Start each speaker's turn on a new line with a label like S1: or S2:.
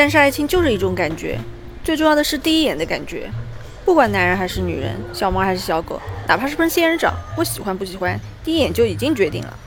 S1: 但是爱情就是一种感觉最重要的是第一眼的感觉。不管男人还是女人小猫还是小狗哪怕是盆仙人掌我喜欢不喜欢第一眼就已经决定了。